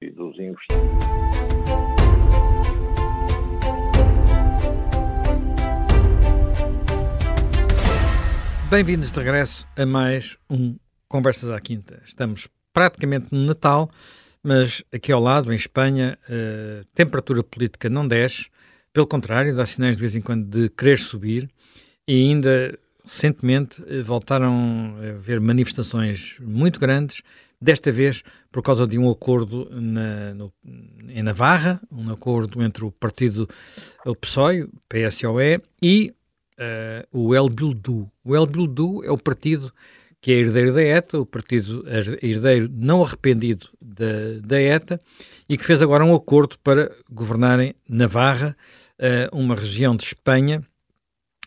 e dos investidores. Bem-vindos de regresso a mais um Conversas à Quinta. Estamos praticamente no Natal, mas aqui ao lado, em Espanha, a temperatura política não desce, pelo contrário, dá sinais de vez em quando de querer subir e ainda recentemente voltaram a haver manifestações muito grandes desta vez por causa de um acordo na, no, em Navarra, um acordo entre o partido o PSOE, PSOE, e uh, o El Bildu. O El Bildu é o partido que é herdeiro da ETA, o partido herdeiro não arrependido da, da ETA, e que fez agora um acordo para governarem Navarra, uh, uma região de Espanha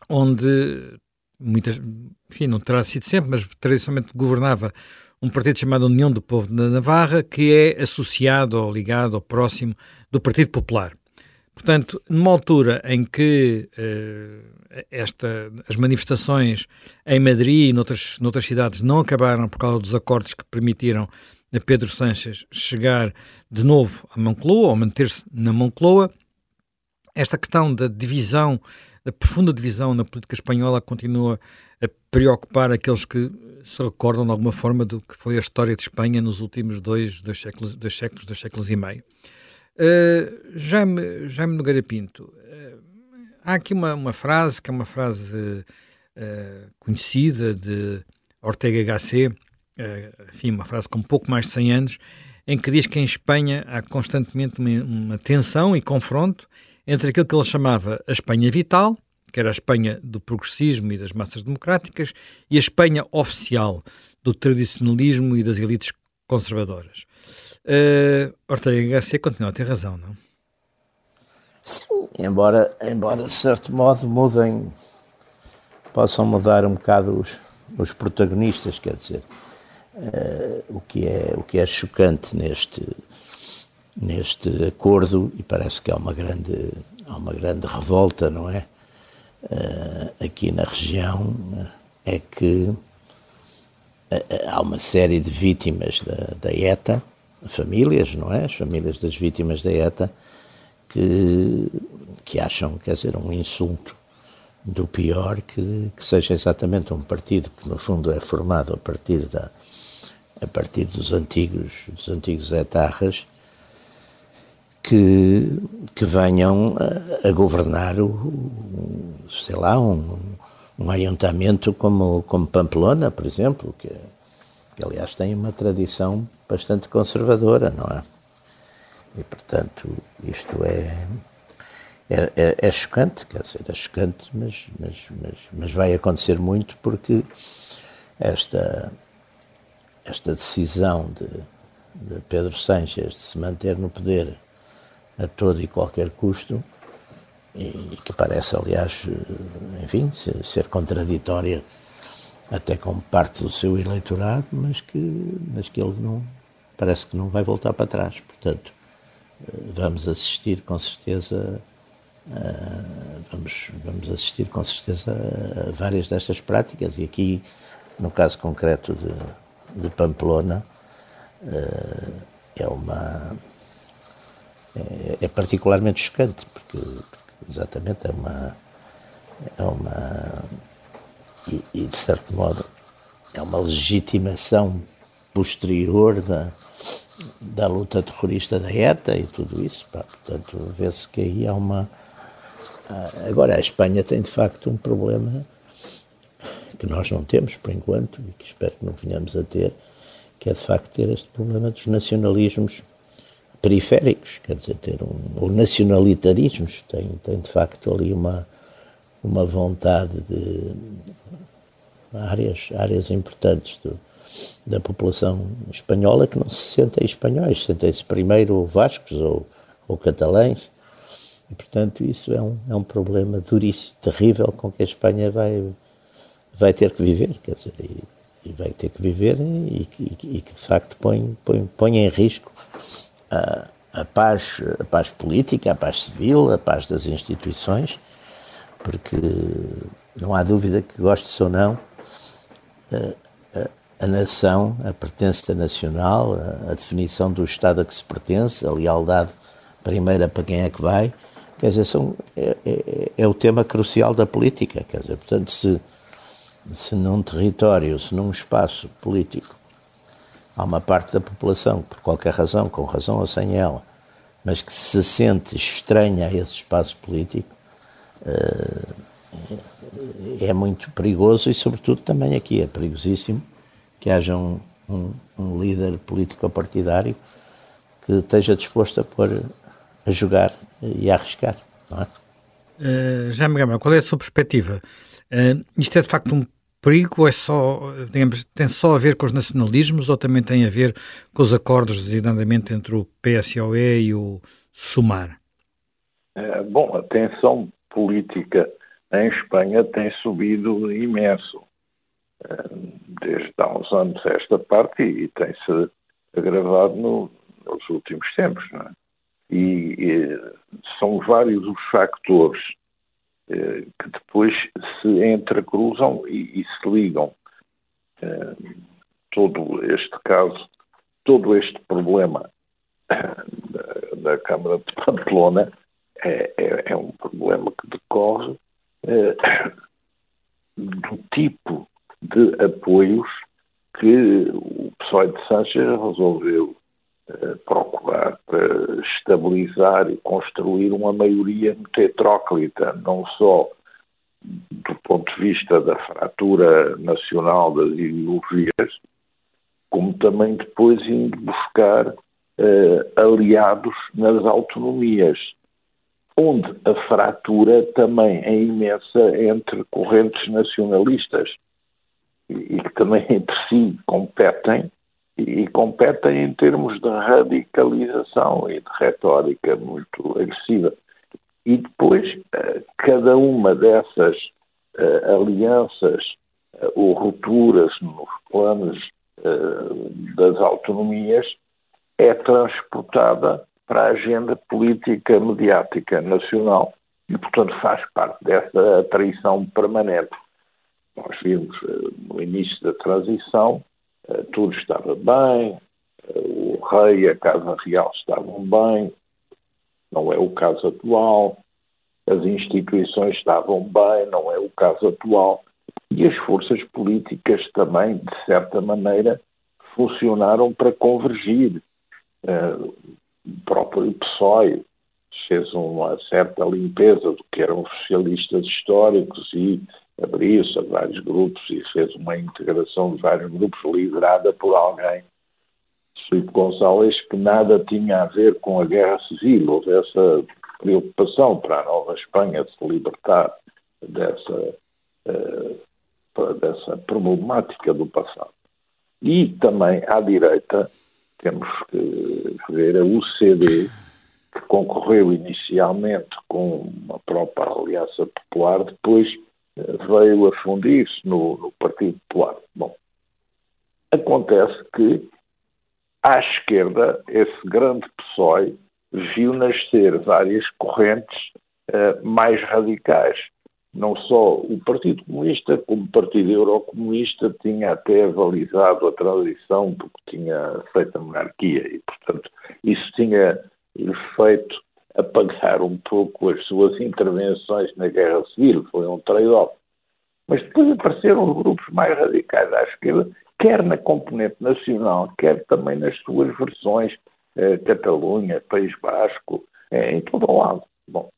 onde muitas, enfim, não terá sido sempre, mas tradicionalmente governava um partido chamado União do Povo da Navarra, que é associado ou ligado ou próximo do Partido Popular. Portanto, numa altura em que uh, esta, as manifestações em Madrid e noutras, noutras cidades não acabaram por causa dos acordos que permitiram a Pedro Sanches chegar de novo à Moncloa, ou manter-se na Moncloa, esta questão da divisão, da profunda divisão na política espanhola continua a preocupar aqueles que se recordam de alguma forma do que foi a história de Espanha nos últimos dois, dois, séculos, dois séculos, dois séculos e meio. Uh, Jaime, Jaime Nogueira Pinto, uh, há aqui uma, uma frase que é uma frase uh, conhecida de Ortega Gasset, enfim, uma frase com pouco mais de 100 anos, em que diz que em Espanha há constantemente uma, uma tensão e confronto entre aquilo que ele chamava a Espanha vital, que era a Espanha do progressismo e das massas democráticas, e a Espanha oficial, do tradicionalismo e das elites conservadoras. Uh, Ortega Garcia continua a ter razão, não? Sim, embora, embora de certo modo mudem, possam mudar um bocado os, os protagonistas, quer dizer, uh, o, que é, o que é chocante neste, neste acordo, e parece que há uma grande, há uma grande revolta, não é? uh, aqui na região é que eh, eh, há uma série de vítimas da, da ETA, famílias, não é? As famílias das vítimas da ETA que, que acham, quer dizer, um insulto do pior que, que seja exatamente um partido que no fundo é formado a partir da a partir dos antigos dos antigos etarras que, que venham a, a governar o, sei lá, um, um ayuntamento como, como Pamplona, por exemplo, que, que aliás tem uma tradição bastante conservadora, não é? E portanto isto é, é, é, é chocante, quer dizer, é chocante, mas, mas, mas, mas vai acontecer muito porque esta, esta decisão de, de Pedro Sánchez de se manter no poder a todo e qualquer custo, e que parece, aliás, enfim, ser contraditória até com parte do seu eleitorado, mas que, mas que ele não, parece que não vai voltar para trás. Portanto, vamos assistir com certeza, vamos, vamos assistir com certeza a várias destas práticas, e aqui, no caso concreto de, de Pamplona, é uma é, é particularmente chocante, porque, porque, exatamente é uma. É uma e, e, de certo modo, é uma legitimação posterior da, da luta terrorista da ETA e tudo isso. Pá, portanto, vê-se que aí há uma. Agora, a Espanha tem de facto um problema que nós não temos por enquanto e que espero que não venhamos a ter, que é de facto ter este problema dos nacionalismos periféricos, quer dizer, ter um, ou nacionalitarismos, tem, tem de facto ali uma, uma vontade de áreas, áreas importantes do, da população espanhola que não se sentem espanhóis, sentem-se primeiro vascos ou, ou catalães, e portanto isso é um, é um problema duríssimo, terrível com que a Espanha vai, vai ter que viver, quer dizer, e, e vai ter que viver e, e, e que de facto põe, põe, põe em risco a, a, paz, a paz política, a paz civil, a paz das instituições, porque não há dúvida que goste ou não, a nação, a pertença nacional, a, a, definição do Estado a que se pertence, a lealdade primeira para quem é que vai, quer dizer, são, é, é, é, o tema crucial da política, quer dizer, portanto, se, se num território, se num espaço político, há uma parte da população, por qualquer razão, com razão ou sem ela, mas que se sente estranha a esse espaço político, uh, é muito perigoso e, sobretudo, também aqui é perigosíssimo que haja um, um, um líder político-partidário que esteja disposto a pôr a jogar e a arriscar, não é? Uh, Gama, qual é a sua perspectiva? Uh, isto é de facto um perigo é só, digamos, tem só a ver com os nacionalismos ou também tem a ver com os acordos designadamente entre o PSOE e o SUMAR? É, bom, a tensão política em Espanha tem subido imenso desde há uns anos esta parte e tem-se agravado no, nos últimos tempos. É? E, e, são vários os factores que depois se entrecruzam e, e se ligam. Eh, todo este caso, todo este problema da, da Câmara de Pamplona é, é, é, um problema que decorre eh, do tipo de apoios que o PSOE de Sanches resolveu eh, procurar para estabilizar e construir uma maioria muito heteróclita, não só do ponto de vista da fratura nacional das ideologias, como também depois indo buscar eh, aliados nas autonomias, onde a fratura também é imensa entre correntes nacionalistas e que também entre si competem, e competem em termos de radicalização e de retórica muito agressiva. E depois, eh, cada uma dessas uh, alianças uh, ou rupturas nos planos das autonomias é transportada para a agenda política mediática nacional e, portanto, faz parte dessa atraição permanente. Nós vimos eh, no início da transição, eh, tudo estava bem, eh, o rei e a Casa Real estavam bem, não é o caso atual, as instituições estavam bem, não é o caso atual, e as forças políticas também, de certa maneira, funcionaram para convergir. o próprio PSOE fez uma certa limpeza do que eram socialistas históricos e abriu-se a vários grupos e fez uma integração de vários grupos liderada por alguém, Filipe Gonçalves, que nada tinha a ver com a guerra civil. Houve essa preocupação para a Nova Espanha de se libertar dessa, uh, dessa problemática do passado. E também à direita temos que ver a UCD, que concorreu inicialmente com uma própria Aliança Popular, depois veio a fundir-se no, no Partido Popular. Bom, acontece que à esquerda, esse grande PSOE viu nascer várias correntes uh, mais radicais. Não só o Partido Comunista, como o Partido Eurocomunista tinha até avalizado a transição porque tinha aceito a monarquia e, portanto, isso tinha feito apagar um pouco as suas intervenções na guerra civil, foi um trade-off. Mas depois apareceram os grupos mais radicais à esquerda, quer na componente nacional, quer também nas suas versões, eh, Catalunha, País Basco, eh, em todo o lado. Bom,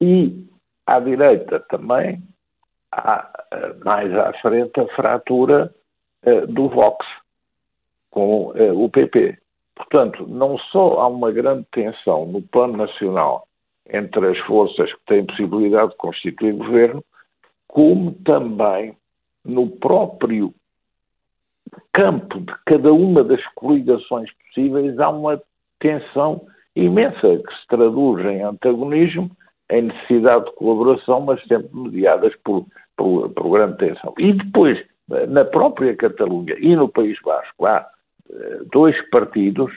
e à direita também há eh, mais à frente a fratura eh, do Vox com eh, o PP. Portanto, não só há uma grande tensão no plano nacional entre as forças que têm possibilidade de constituir governo, como também no próprio campo de cada uma das coligações possíveis há uma tensão imensa que se traduz em antagonismo, em necessidade de colaboração, mas sempre mediadas por, por, por grande tensão. E depois, na própria Catalunha e no País Basco, há dois partidos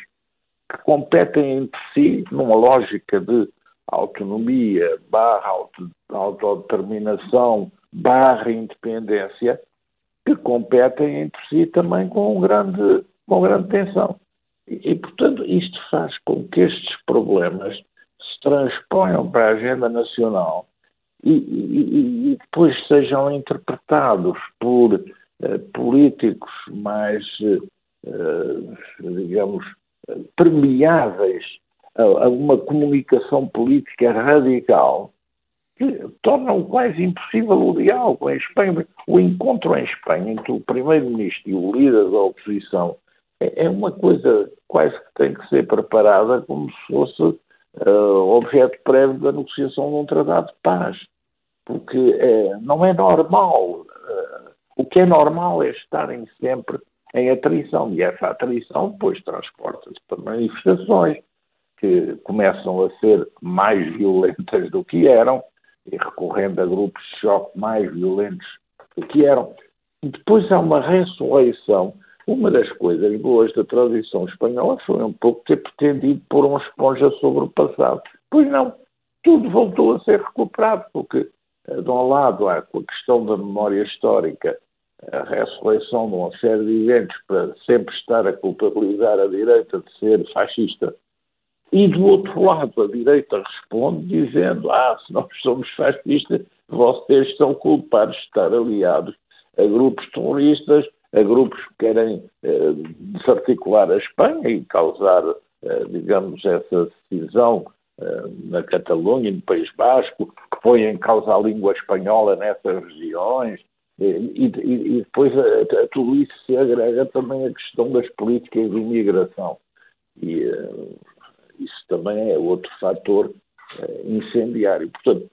que competem entre si numa lógica de autonomia barra autodeterminação barra independência que competem entre si também com, grande, com grande tensão. E, e, portanto, isto faz com que estes problemas se transponham para a agenda nacional e, e, e depois sejam interpretados por uh, políticos mais, uh, digamos, permeáveis a, a, uma comunicação política radical que tornam quase impossível o diálogo em Espanha. O encontro em Espanha entre o primeiro-ministro e o líder da oposição é, é uma coisa quase que tem que ser preparada como se fosse uh, objeto prévio da negociação de um tratado de paz. Porque é, não é normal. Uh, o que é normal é estarem sempre em atrição. E essa atrição depois transporta-se para manifestações que começam a ser mais violentas do que eram, e recorrendo a grupos de choque mais violentos do que eram. E depois há uma ressurreição uma das coisas boas da tradição espanhola foi um pouco ter pretendido pôr uma esponja sobre o passado. Pois não, tudo voltou a ser recuperado, porque, eh, de um lado, há a questão da memória histórica, a ressurreição de uma série de eventos para sempre estar a culpabilizar a direita de ser fascista. E, do outro lado, a direita responde dizendo: Ah, se nós somos fascistas, vocês são culpados de estar aliados a grupos terroristas a grupos que querem eh, desarticular a Espanha e causar, eh, digamos, essa cisão eh, na Catalunha no País Basco, que põe em causa a língua espanhola nessas regiões. E, e, depois a, a, tudo isso se agrega também a questão das políticas de imigração. E uh, isso também é outro fator uh, incendiário. Portanto,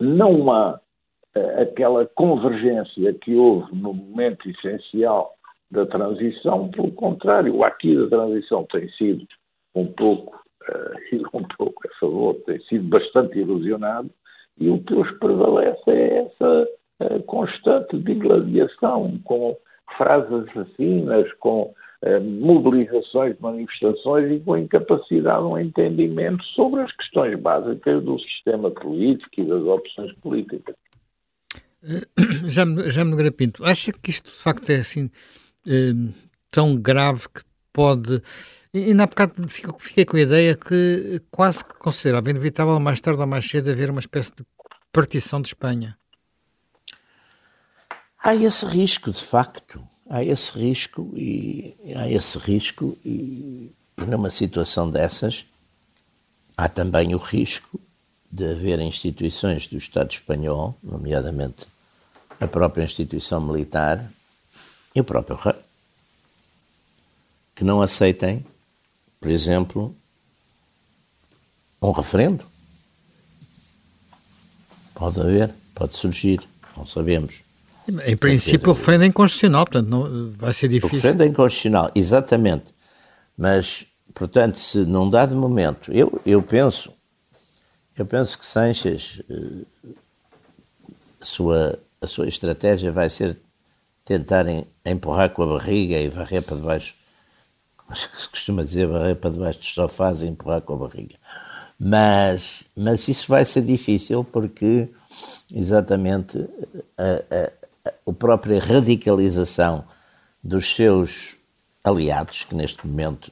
não há aquela convergência que houve no momento essencial da transição, pelo contrário, o aqui da transição tem sido um pouco, uh, um pouco a favor, tem sido bastante erosionado, e o que hoje prevalece é essa uh, constante digladiação com frases assassinas, com uh, mobilizações de manifestações e com incapacidade de um entendimento sobre as questões básicas do sistema político e das opções políticas. Já, me Nogueira Pinto, acha que isto de facto é assim eh, tão grave que pode. E na bocado fiquei com a ideia que quase que considerava inevitável mais tarde ou mais cedo haver uma espécie de partição de Espanha. Há esse risco, de facto. Há esse risco e há esse risco e, numa situação dessas há também o risco de haver instituições do Estado espanhol, nomeadamente a própria instituição militar e o próprio rei, que não aceitem, por exemplo, um referendo. Pode haver, pode surgir, não sabemos. Em princípio, o referendo é inconstitucional, portanto, não, vai ser difícil. O referendo é inconstitucional, exatamente. Mas, portanto, se num dado momento, eu, eu penso, eu penso que Sanches, eh, a sua a sua estratégia vai ser tentarem empurrar com a barriga e varrer para debaixo, se costuma dizer, varrer para debaixo dos sofás e empurrar com a barriga. Mas, mas isso vai ser difícil porque exatamente a, a, a, própria radicalização dos seus aliados, que neste momento,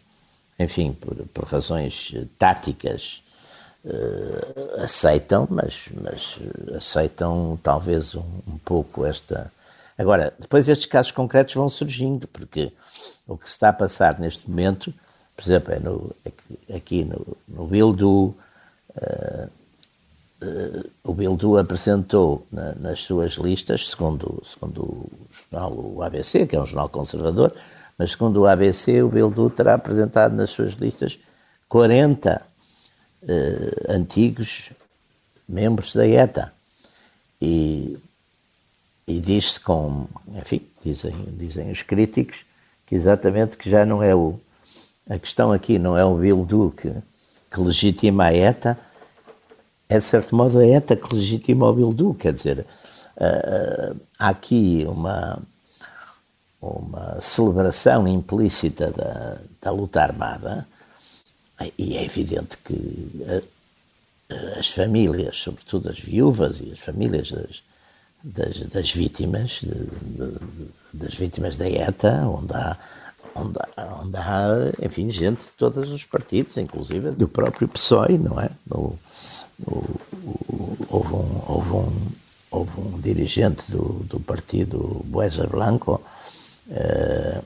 enfim, por, por razões táticas, uh, aceitam, mas, mas aceitam talvez um, um, pouco esta. Agora, depois estes casos concretos vão surgindo, porque o que está a passar neste momento, por exemplo, é no, aqui no, no Bildu, uh, uh, o Bildu apresentou na, nas suas listas, segundo, segundo o jornal o ABC, que é um jornal conservador, mas segundo o ABC, o Bildu terá apresentado nas suas listas 40 uh, antigos membros da ETA. E, e diz-se com, enfim, dizem, dizem os críticos, que exatamente que já não é o. A questão aqui não é o Bildu que, que legitima a ETA, é de certo modo a ETA que legitima o Bildu, quer dizer, uh, há aqui uma, uma celebração implícita da, da luta armada e é evidente que as famílias, sobretudo as viúvas e as famílias das, das, das vítimas, de, de, das vítimas da ETA, onde há, onde, onde há, enfim, gente de todos os partidos, inclusive do próprio PSOE, não é? No, houve, um, houve, um, houve um dirigente do, do partido Buesa Blanco uh,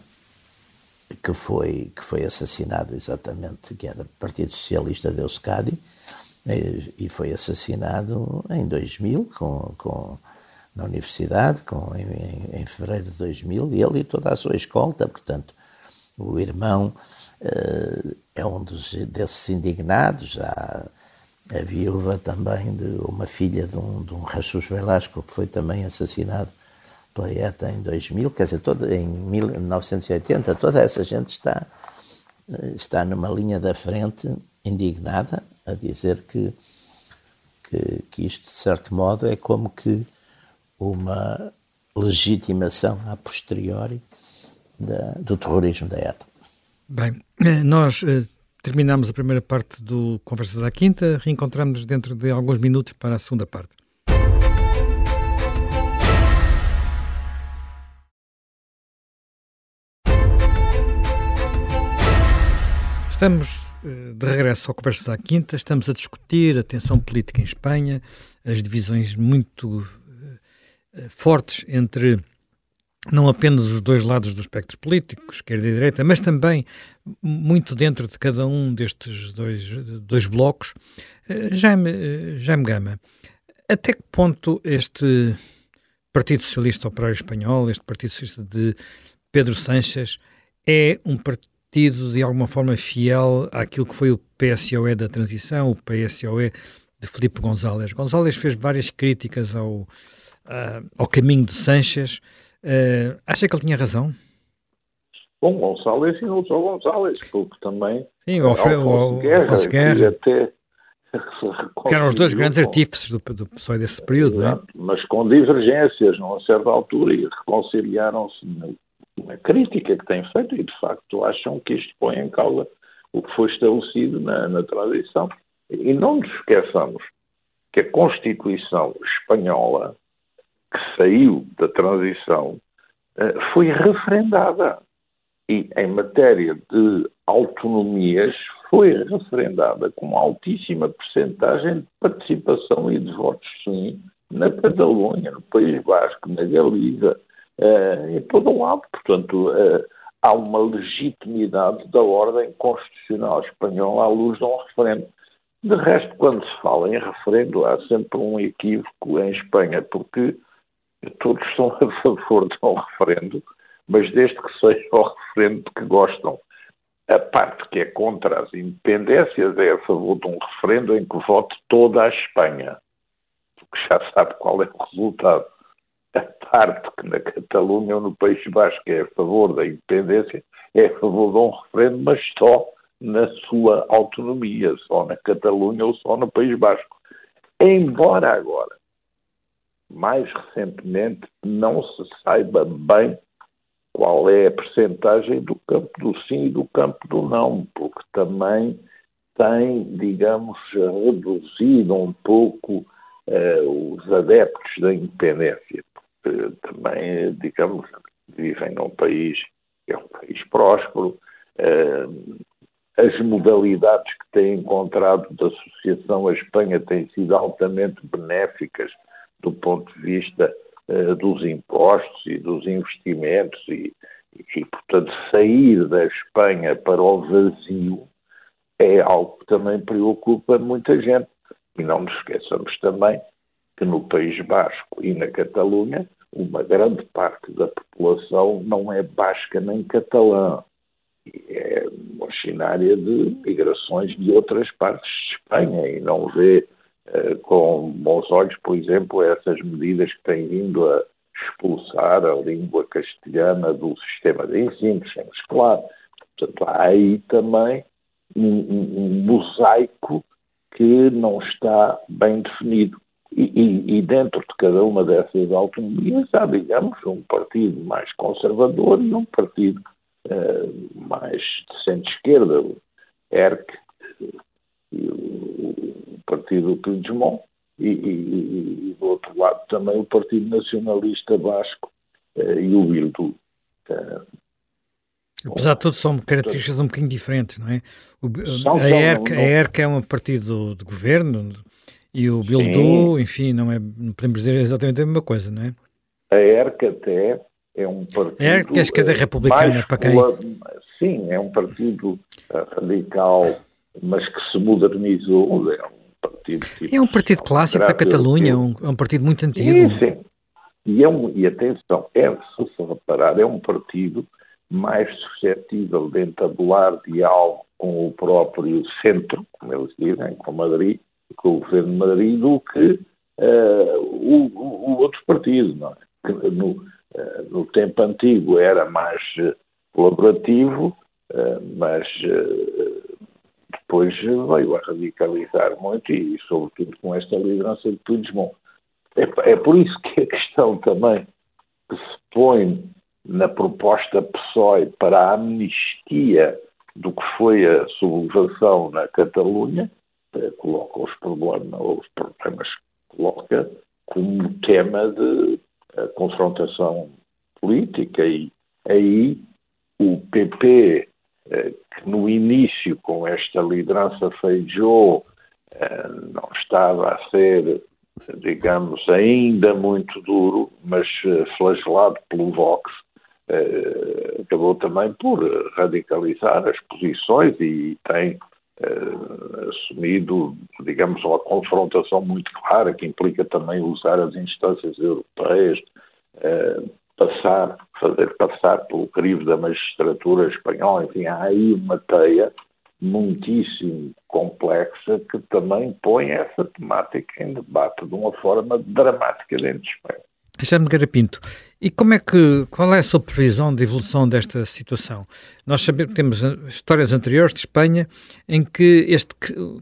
que, foi, que foi assassinado exatamente, que era Partido Socialista de Euskadi, e foi assassinado em 2000 com, com na universidade, com, em, em, fevereiro de 2000, e ele e toda a sua escolta, portanto, o irmão uh, é um dos, desses indignados, há a viúva também de uma filha de um, de um Jesus Velasco, que foi também assassinado pela ETA em 2000, quer dizer, toda, em 1980, toda essa gente está, eh, está numa linha da frente indignada a dizer que, que, que isto, de certo modo, é como que uma legitimação a posteriori da, do terrorismo da ETA. Bem, eh, nós eh, terminamos a primeira parte do Conversas à Quinta, reencontramos-nos dentro de alguns minutos para a segunda parte. Estamos eh, de regresso ao Conversas à Quinta, estamos a discutir a tensão política em Espanha, as divisões muito eh, fortes entre não apenas os dois lados do espectro político, esquerda e direita, mas também muito dentro de cada um destes dois, dois blocos. Eh, Jaime, eh, Jaime Gama, até que ponto este Partido Socialista Operário Espanhol, este Partido Socialista de Pedro Sanches, é um partido de alguma forma fiel àquilo que foi o PSOE da transição, o PSOE de Felipe González. González fez várias críticas ao, ao caminho de Sanches. Uh, acha que ele tinha razão? Bom, Gonçalves e não só Gonçalves, porque também. Sim, o Alfonso Guerra, Guerra. Até que eram os dois grandes artífices do, do PSOE desse período, não é? Mas com divergências, numa certa altura, e reconciliaram-se na, na, crítica que têm feito, e de facto acham que isto põe em causa o que foi estabelecido na, na transição. E não nos esqueçamos que a Constituição espanhola que saiu da transição eh, foi referendada. E em matéria de autonomias foi referendada com altíssima percentagem de participação e de votos sim na Catalunha, no País Basco, na Galiza, uh, em todo o lado. Portanto, uh, há uma legitimidade da ordem constitucional espanhola à luz de um referendo. De resto, quando se fala em referendo, há sempre um equívoco em Espanha, porque todos são a favor de um referendo, mas desde que seja o referendo que gostam. A parte que é contra as independências é a favor de um referendo em que vote toda a Espanha, porque já sabe qual é o resultado. A parte que na Catalunha ou no País Basco é a favor da independência é a favor de um referendo, mas só na sua autonomia, só na Catalunha ou só no País Basco. Embora agora mais recentemente não se saiba bem qual é a percentagem do campo do sim e do campo do não, porque também tem, digamos, reduzido um pouco uh, os adeptos da independência. Porque também, digamos, vivem num país que é um país próspero, uh, as modalidades que têm encontrado da associação à Espanha têm sido altamente benéficas do ponto de vista uh, dos impostos e dos investimentos e, e, portanto, sair da Espanha para o vazio é algo que também preocupa muita gente. E não nos esqueçamos também que no País Basco e na Catalunha, uma grande parte da população não é basca nem catalã. É originária de migrações de outras partes de Espanha e não vê com bons olhos, por exemplo, essas medidas que têm vindo a expulsar a língua castelhana do sistema de ensino, sem escolar. Portanto, há aí também um, um, mosaico que não está bem definido. E, e, e, dentro de cada uma dessas autonomias há, digamos, um partido mais conservador e um partido uh, mais de centro-esquerda, o ERC, e o Partido Puigdemont, e, e, e, do outro lado também o Partido Nacionalista Vasco uh, e o Bildu. Uh, Apesar de tudo, são características um bocadinho diferentes, não é? O, a, ERC, a ERC é um partido de governo e o Bildu, Sim. enfim, não, é, não podemos dizer exatamente a mesma coisa, não é? A ERC até é um partido. A ERC é a esquerda republicana, para quem? Sim, é um partido radical, mas que se modernizou. É partido. Tipo, é um partido clássico da Catalunha, é um, é um partido muito antigo. Sim, sim. E, é um, e atenção, é, se se reparar, é um partido mais suscetível de entabular diálogo com o próprio centro, como eles dizem, com Madrid, com o governo de Madrid, do que uh, o, o, outro partido. Não é? que no, uh, no tempo antigo era mais uh, colaborativo, mas depois veio a radicalizar muito e, sobretudo, com esta liderança de Puigdemont. É, é por isso que a questão também que se põe na proposta PSOE para a amnistia do que foi a sublevação na Catalunha, eh, coloca os problemas, os problemas coloca como tema de eh, confrontação política e aí o PP, que no início com esta liderança Feijó não estava a ser, digamos, ainda muito duro, mas flagelado pelo Vox, acabou também por radicalizar as posições e tem assumido, digamos, uma confrontação muito clara que implica também usar as instâncias europeias, passar, fazer passar pelo crivo da magistratura espanhola, enfim, há aí uma teia muitíssimo complexa que também põe essa temática em debate de uma forma dramática dentro de Espanha. Alexandre Garapinto, e como é que, qual é a sua previsão de evolução desta situação? Nós sabemos, temos histórias anteriores de Espanha em que este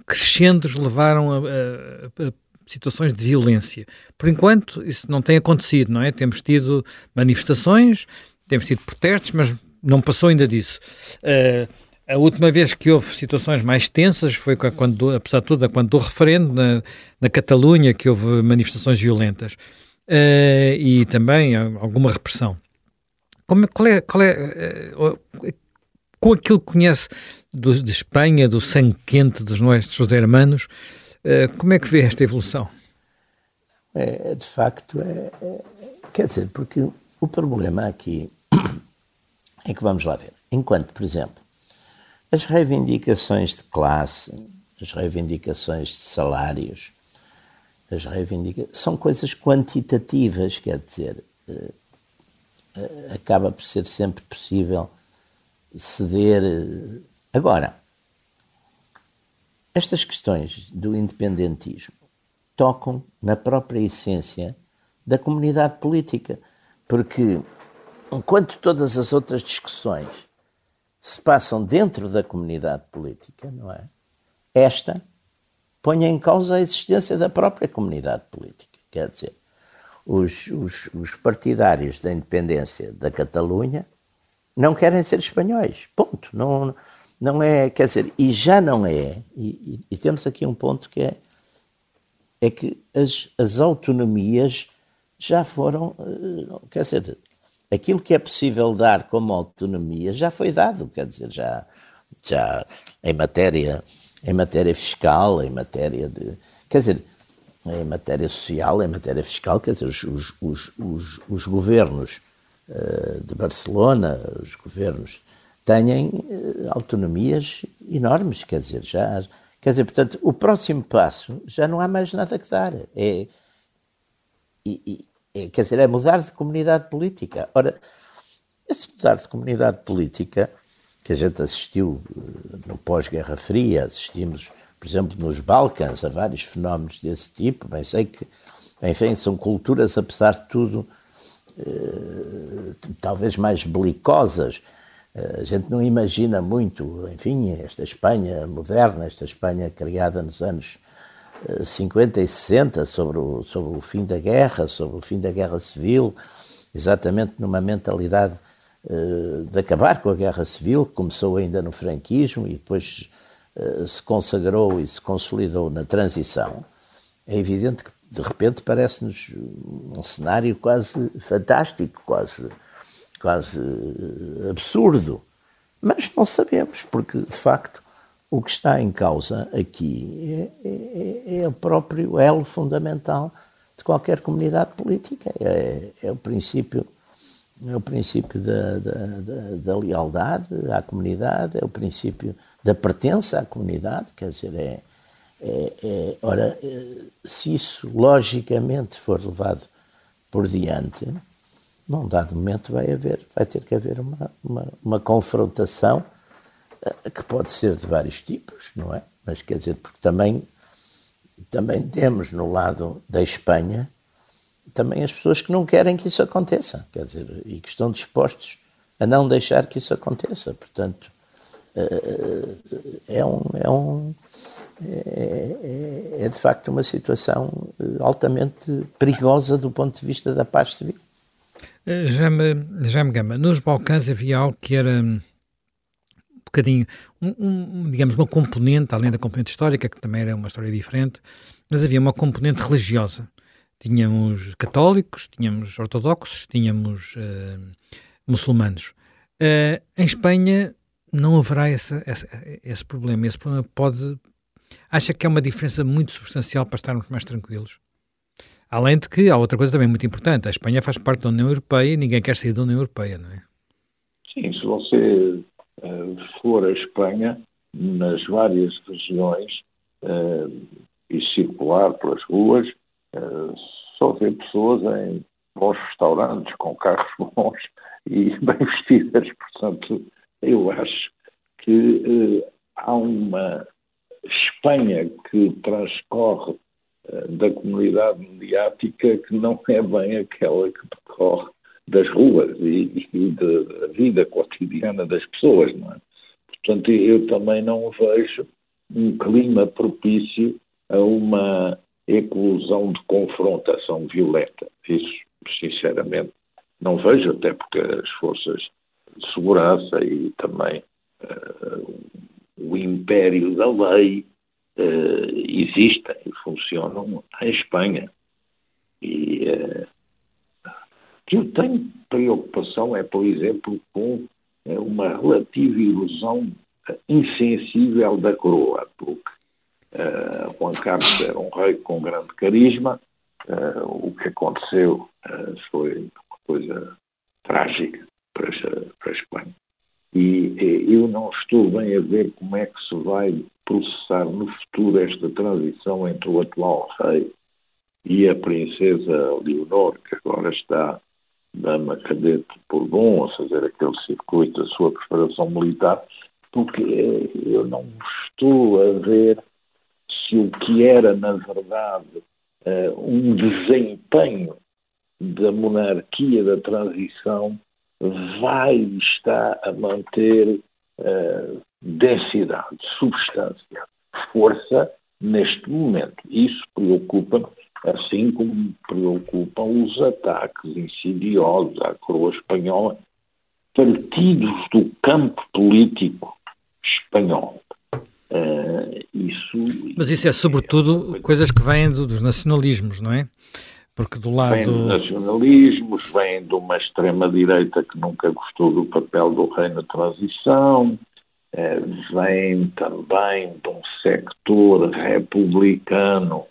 crescendos levaram a, a, a situações de violência. Por enquanto, isso não tem acontecido, não é? Temos tido manifestações, temos tido protestos, mas não passou ainda disso. Uh, a última vez que houve situações mais tensas foi quando, apesar de tudo, quando do referendo na, na Catalunha, que houve manifestações violentas uh, e também alguma repressão. Como, qual é, qual é uh, com aquilo que conhece do, de Espanha, do sangue quente dos nossos hermanos, como é que vê esta evolução? É, de facto, é, é, quer dizer, porque o problema aqui é que vamos lá ver. Enquanto, por exemplo, as reivindicações de classe, as reivindicações de salários, as reivindicações, são coisas quantitativas, quer dizer, eh, eh, acaba por ser sempre possível ceder. Eh, agora, estas questões do independentismo tocam na própria essência da comunidade política, porque enquanto todas as outras discussões se passam dentro da comunidade política, não é? Esta ponha em causa a existência da própria comunidade política. Quer dizer, os, os, os partidários da independência da Catalunha não querem ser espanhóis. Ponto. Não, não é, quer dizer, e já não é, e, e, e temos aqui um ponto que é, é que as, as autonomias já foram, eh, quer dizer, aquilo que é possível dar como autonomia já foi dado, quer dizer, já, já em matéria em matéria fiscal, em matéria de. Quer dizer, em matéria social, em matéria fiscal, quer dizer, os, os, os, os governos uh, de Barcelona, os governos, têm uh, autonomias enormes, quer dizer, já. Quer dizer, portanto, o próximo passo já não há mais nada que dar. É, é, quer dizer, é mudar de comunidade política. Ora, esse mudar de comunidade política que a gente assistiu eh, no pós-Guerra Fria, assistimos, por exemplo, nos Balcãs a vários fenómenos desse tipo. Bem, sei que, enfim, são culturas, apesar de tudo, eh, talvez mais belicosas. Eh, a gente não imagina muito, enfim, esta Espanha moderna, esta Espanha criada nos anos 50 e 60, sobre o, sobre o fim da guerra, sobre o fim da guerra civil, exatamente numa mentalidade eh, de acabar com a guerra civil, que começou ainda no franquismo e depois eh, se consagrou e se consolidou na transição. é evidente que de repente parece-nos um cenário quase fantástico, quase, quase absurdo. Mas não sabemos, porque de facto o que está em causa aqui é, é, é o próprio elo fundamental de qualquer comunidade política. É, é o princípio, é o princípio da, da, da, da, lealdade à comunidade, é o princípio da pertença à comunidade, quer dizer, é, é, é, ora, se isso logicamente for levado por diante, num dado momento vai haver, vai ter que haver uma, uma, uma confrontação eh, que pode ser de vários tipos, não é? Mas quer dizer, porque também, também temos no lado da Espanha também as pessoas que não querem que isso aconteça, quer dizer, e que estão dispostos a não deixar que isso aconteça. Portanto, eh, é um, é um é, é, é de facto uma situação eh, altamente perigosa do ponto de vista da paz civil. Já me, já me gama, nos Balcãs havia algo que era um bocadinho, um, um, digamos, uma componente, além da componente histórica, que também era uma história diferente, mas havia uma componente religiosa. Tínhamos católicos, tínhamos ortodoxos, tínhamos uh, muçulmanos. Uh, em Espanha não haverá essa, essa, esse problema. Esse problema pode. Acha que é uma diferença muito substancial para estarmos mais tranquilos? Além de que há outra coisa também muito importante: a Espanha faz parte da União Europeia e ninguém quer sair da União Europeia, não é? Sim, se você uh, for a Espanha, nas várias regiões uh, e circular pelas ruas, uh, só vê pessoas em bons restaurantes, com carros bons e bem vestidas. Portanto, eu acho que há uma Espanha que transcorre eh, da comunidade mediática que não é bem aquela que decorre das ruas e, e da vida cotidiana das pessoas, não é? Portanto, eu também não vejo um clima propício a uma eclosão de confrontação violenta. Isso, sinceramente, não vejo, até porque as forças de segurança e também uh, o império da lei uh, existem e funcionam em Espanha. E uh, que eu tenho preocupação é, por exemplo, com uh, uma relativa ilusão insensível da coroa, porque Juan Carlos era um rei com grande carisma, o que aconteceu foi uma coisa trágica para, para a Espanha. E eu não estou bem a ver como é que se vai processar no futuro esta transição entre o atual rei e a princesa Leonor, que agora está dama cadete por bom a fazer aquele circuito da sua preparação militar, porque eu não estou a ver se o que era, na verdade, eh, um desempenho da monarquia da transição vai estar a manter uh, densidade, substância, força neste momento. Isso preocupa-me, assim como preocupam os ataques insidiosos à coroa espanhola, partidos do campo político espanhol. Uh, isso, Mas isso é sobretudo coisas que vêm do, dos nacionalismos, não é? Porque do lado. Vêm de nacionalismos, vêm de uma extrema-direita que nunca gostou do papel do rei na transição, vem também de um sector republicano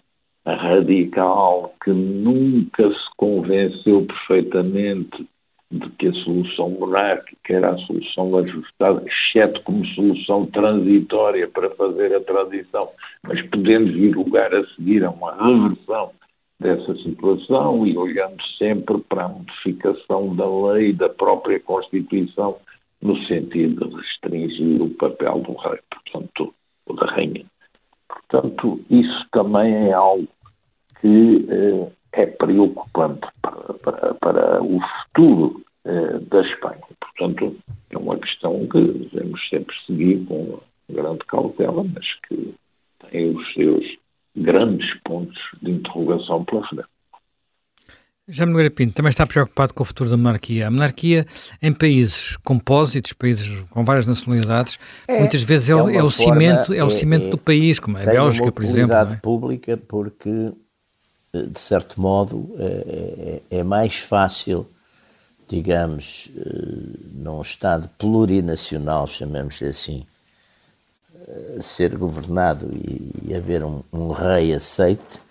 radical que nunca se convenceu perfeitamente de que a solução monárquica era a solução ajustada, exceto como solução transitória para fazer a transição, mas podendo vir lugar a seguir a uma reversão dessa situação e olhando sempre para a modificação da lei, da própria Constituição, no sentido de restringir o papel do rei, portanto, ou da rainha. Portanto, isso também é algo que eh, é preocupante para, para, para o futuro eh, da Espanha. Portanto, é uma questão que devemos sempre seguir com grande cautela, mas que tem os seus grandes pontos de interrogação pela frente. Já Nogueira Pinto também está preocupado com o futuro da monarquia. A monarquia em países compósitos, países com várias nacionalidades, é, muitas vezes é, é, é o, forma, cimento, é, o cimento é, do país, como a Bélgica, por exemplo. Tem uma pública porque de certo modo, é, é, é mais fácil, digamos, num Estado plurinacional, chamemos-lhe assim, ser governado e, haver um, um, rei aceite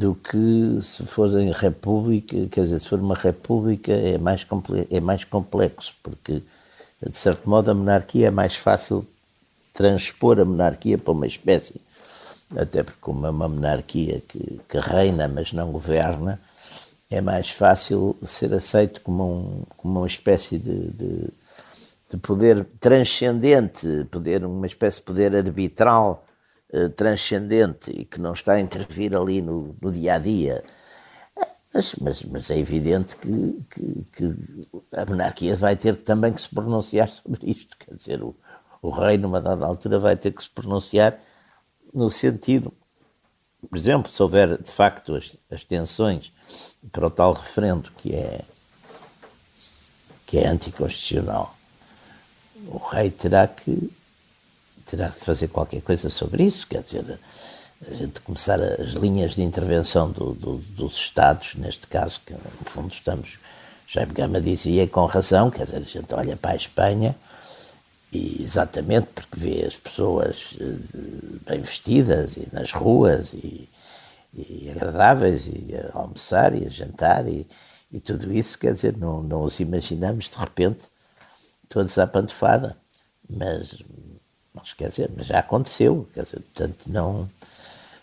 do que se for em república, quer dizer, se for uma república é mais, é mais complexo, porque de certo modo a monarquia é mais fácil transpor a monarquia para uma espécie, até porque como é uma monarquia que, que reina mas não governa, é mais fácil ser aceito como, um, como uma espécie de, de de poder transcendente, poder, uma espécie de poder arbitral transcendente e que não está a intervir ali no, no dia a dia. Mas, mas, mas é evidente que, que, que, a monarquia vai ter também que se pronunciar sobre isto. Quer dizer, o, o rei, numa dada altura, vai ter que se pronunciar no sentido, por exemplo, se houver de facto as, as tensões para o tal referendo que é, que é anticonstitucional o rei terá que terá de fazer qualquer coisa sobre isso, quer dizer, a gente começar as linhas de intervenção do, do, dos Estados, neste caso, que no fundo estamos, Jaime Gama dizia com razão, quer dizer, a gente olha para a Espanha e exatamente porque vê as pessoas eh, bem vestidas e nas ruas e, e agradáveis e a almoçar e a jantar e, e tudo isso, quer dizer, não, não os imaginamos de repente todos à pantofada. Mas, mas quer dizer, mas já aconteceu, quer dizer, portanto não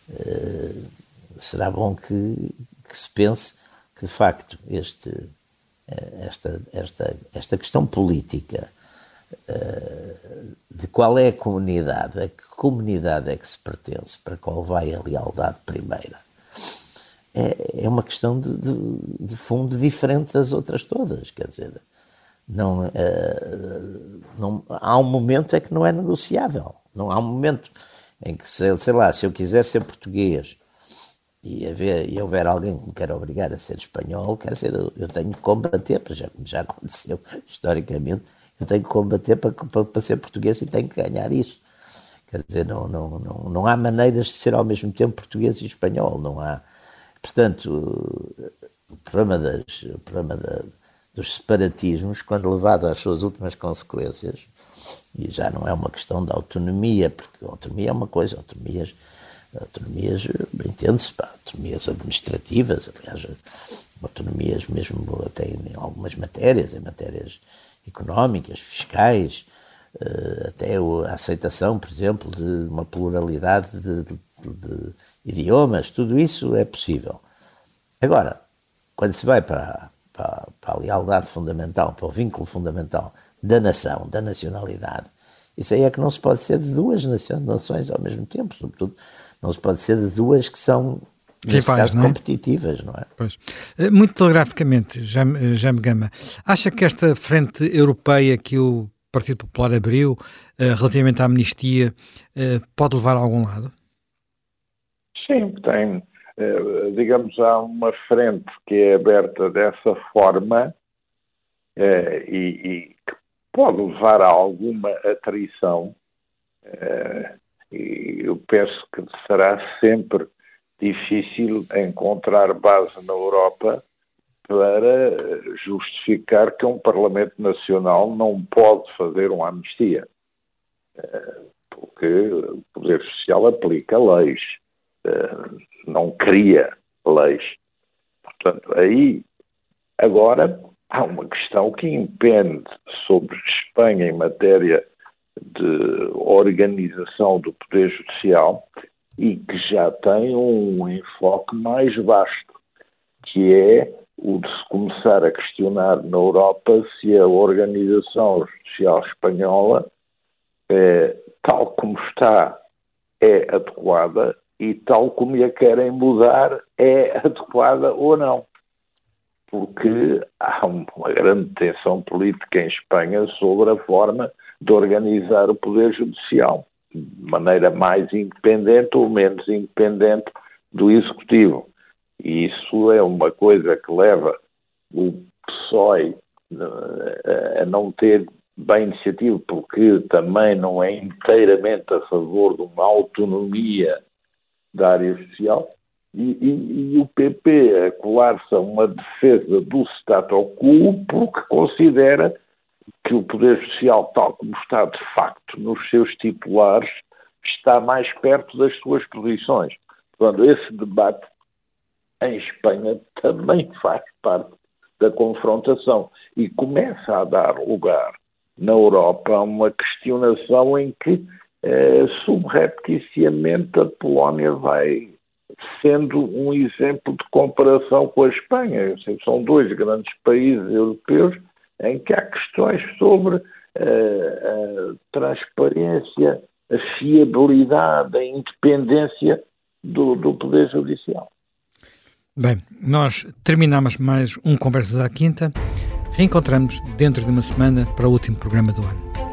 uh, será bom que, que, se pense que de facto este, eh, esta, esta, esta questão política uh, de qual é a comunidade, a que comunidade é que se pertence, para qual vai a lealdade primeira, é, é uma questão de, de, de fundo diferente das outras todas, quer dizer, não, uh, não, há um momento é que não é negociável. Não há um momento em que, sei lá, se eu quiser ser português e, haver, e houver alguém que me quer obrigar a ser espanhol, quer dizer, eu, tenho que combater, já, já aconteceu historicamente, eu tenho que combater para, para, para, ser português e tenho que ganhar isso. Quer dizer, não, não, não, não há maneiras de ser ao mesmo tempo português e espanhol, não há. Portanto, o problema, das, o problema da, dos separatismos, quando levado às suas últimas consequências, e já não é uma questão da autonomia, porque autonomia é uma coisa, autonomias, autonomias entende-se, autonomias administrativas, aliás, autonomias mesmo até em algumas matérias, em matérias económicas, fiscais, eh, até a aceitação, por exemplo, de uma pluralidade de, de, de idiomas, tudo isso é possível. Agora, quando se vai para para, para a lealdade fundamental, para o vínculo fundamental da nação, da nacionalidade. Isso aí é que não se pode ser de duas nações ao mesmo tempo, sobretudo não se pode ser de duas que são neste caso, não é? competitivas, não é? Pois. Eh, muito telegraficamente, Jaime, Jaime Gama, acha que esta frente europeia que o Partido Popular abriu uh, relativamente à amnistia uh, pode levar a algum lado? Sim, tem eh, digamos, há uma frente que é aberta dessa forma eh, e, e, que pode levar a alguma atrição, eh, e eu penso que será sempre difícil encontrar base na Europa para justificar que um Parlamento Nacional não pode fazer uma amnistia, porque o Poder Social aplica leis não cria leis. Portanto, aí, agora, há uma questão que impende sobre Espanha em matéria de organização do Poder Judicial e que já tem um enfoque mais vasto, que é o de se começar a questionar na Europa se a organização judicial espanhola, é, tal como está, é adequada e tal como a querem mudar é adequada ou não. Porque há uma grande tensão política em Espanha sobre a forma de organizar o Poder Judicial, de maneira mais independente ou menos independente do Executivo. E isso é uma coisa que leva o PSOE eh, a não ter bem iniciativa, porque também não é inteiramente a favor de uma autonomia da área social, e, e, e o PP a colar-se a uma defesa do status quo porque considera que o poder social, tal como está de facto nos seus titulares, está mais perto das suas posições. Portanto, esse debate em Espanha também faz parte da confrontação e começa a dar lugar na Europa a uma questionação em que eh, subrepticiamente a Polónia vai sendo um exemplo de comparação com a Espanha. São dois grandes países europeus em que há questões sobre uh, a transparência, a fiabilidade, a independência do, do Poder Judicial. Bem, nós terminamos mais um Conversas à Quinta. Reencontramos dentro de uma semana para o último programa do ano.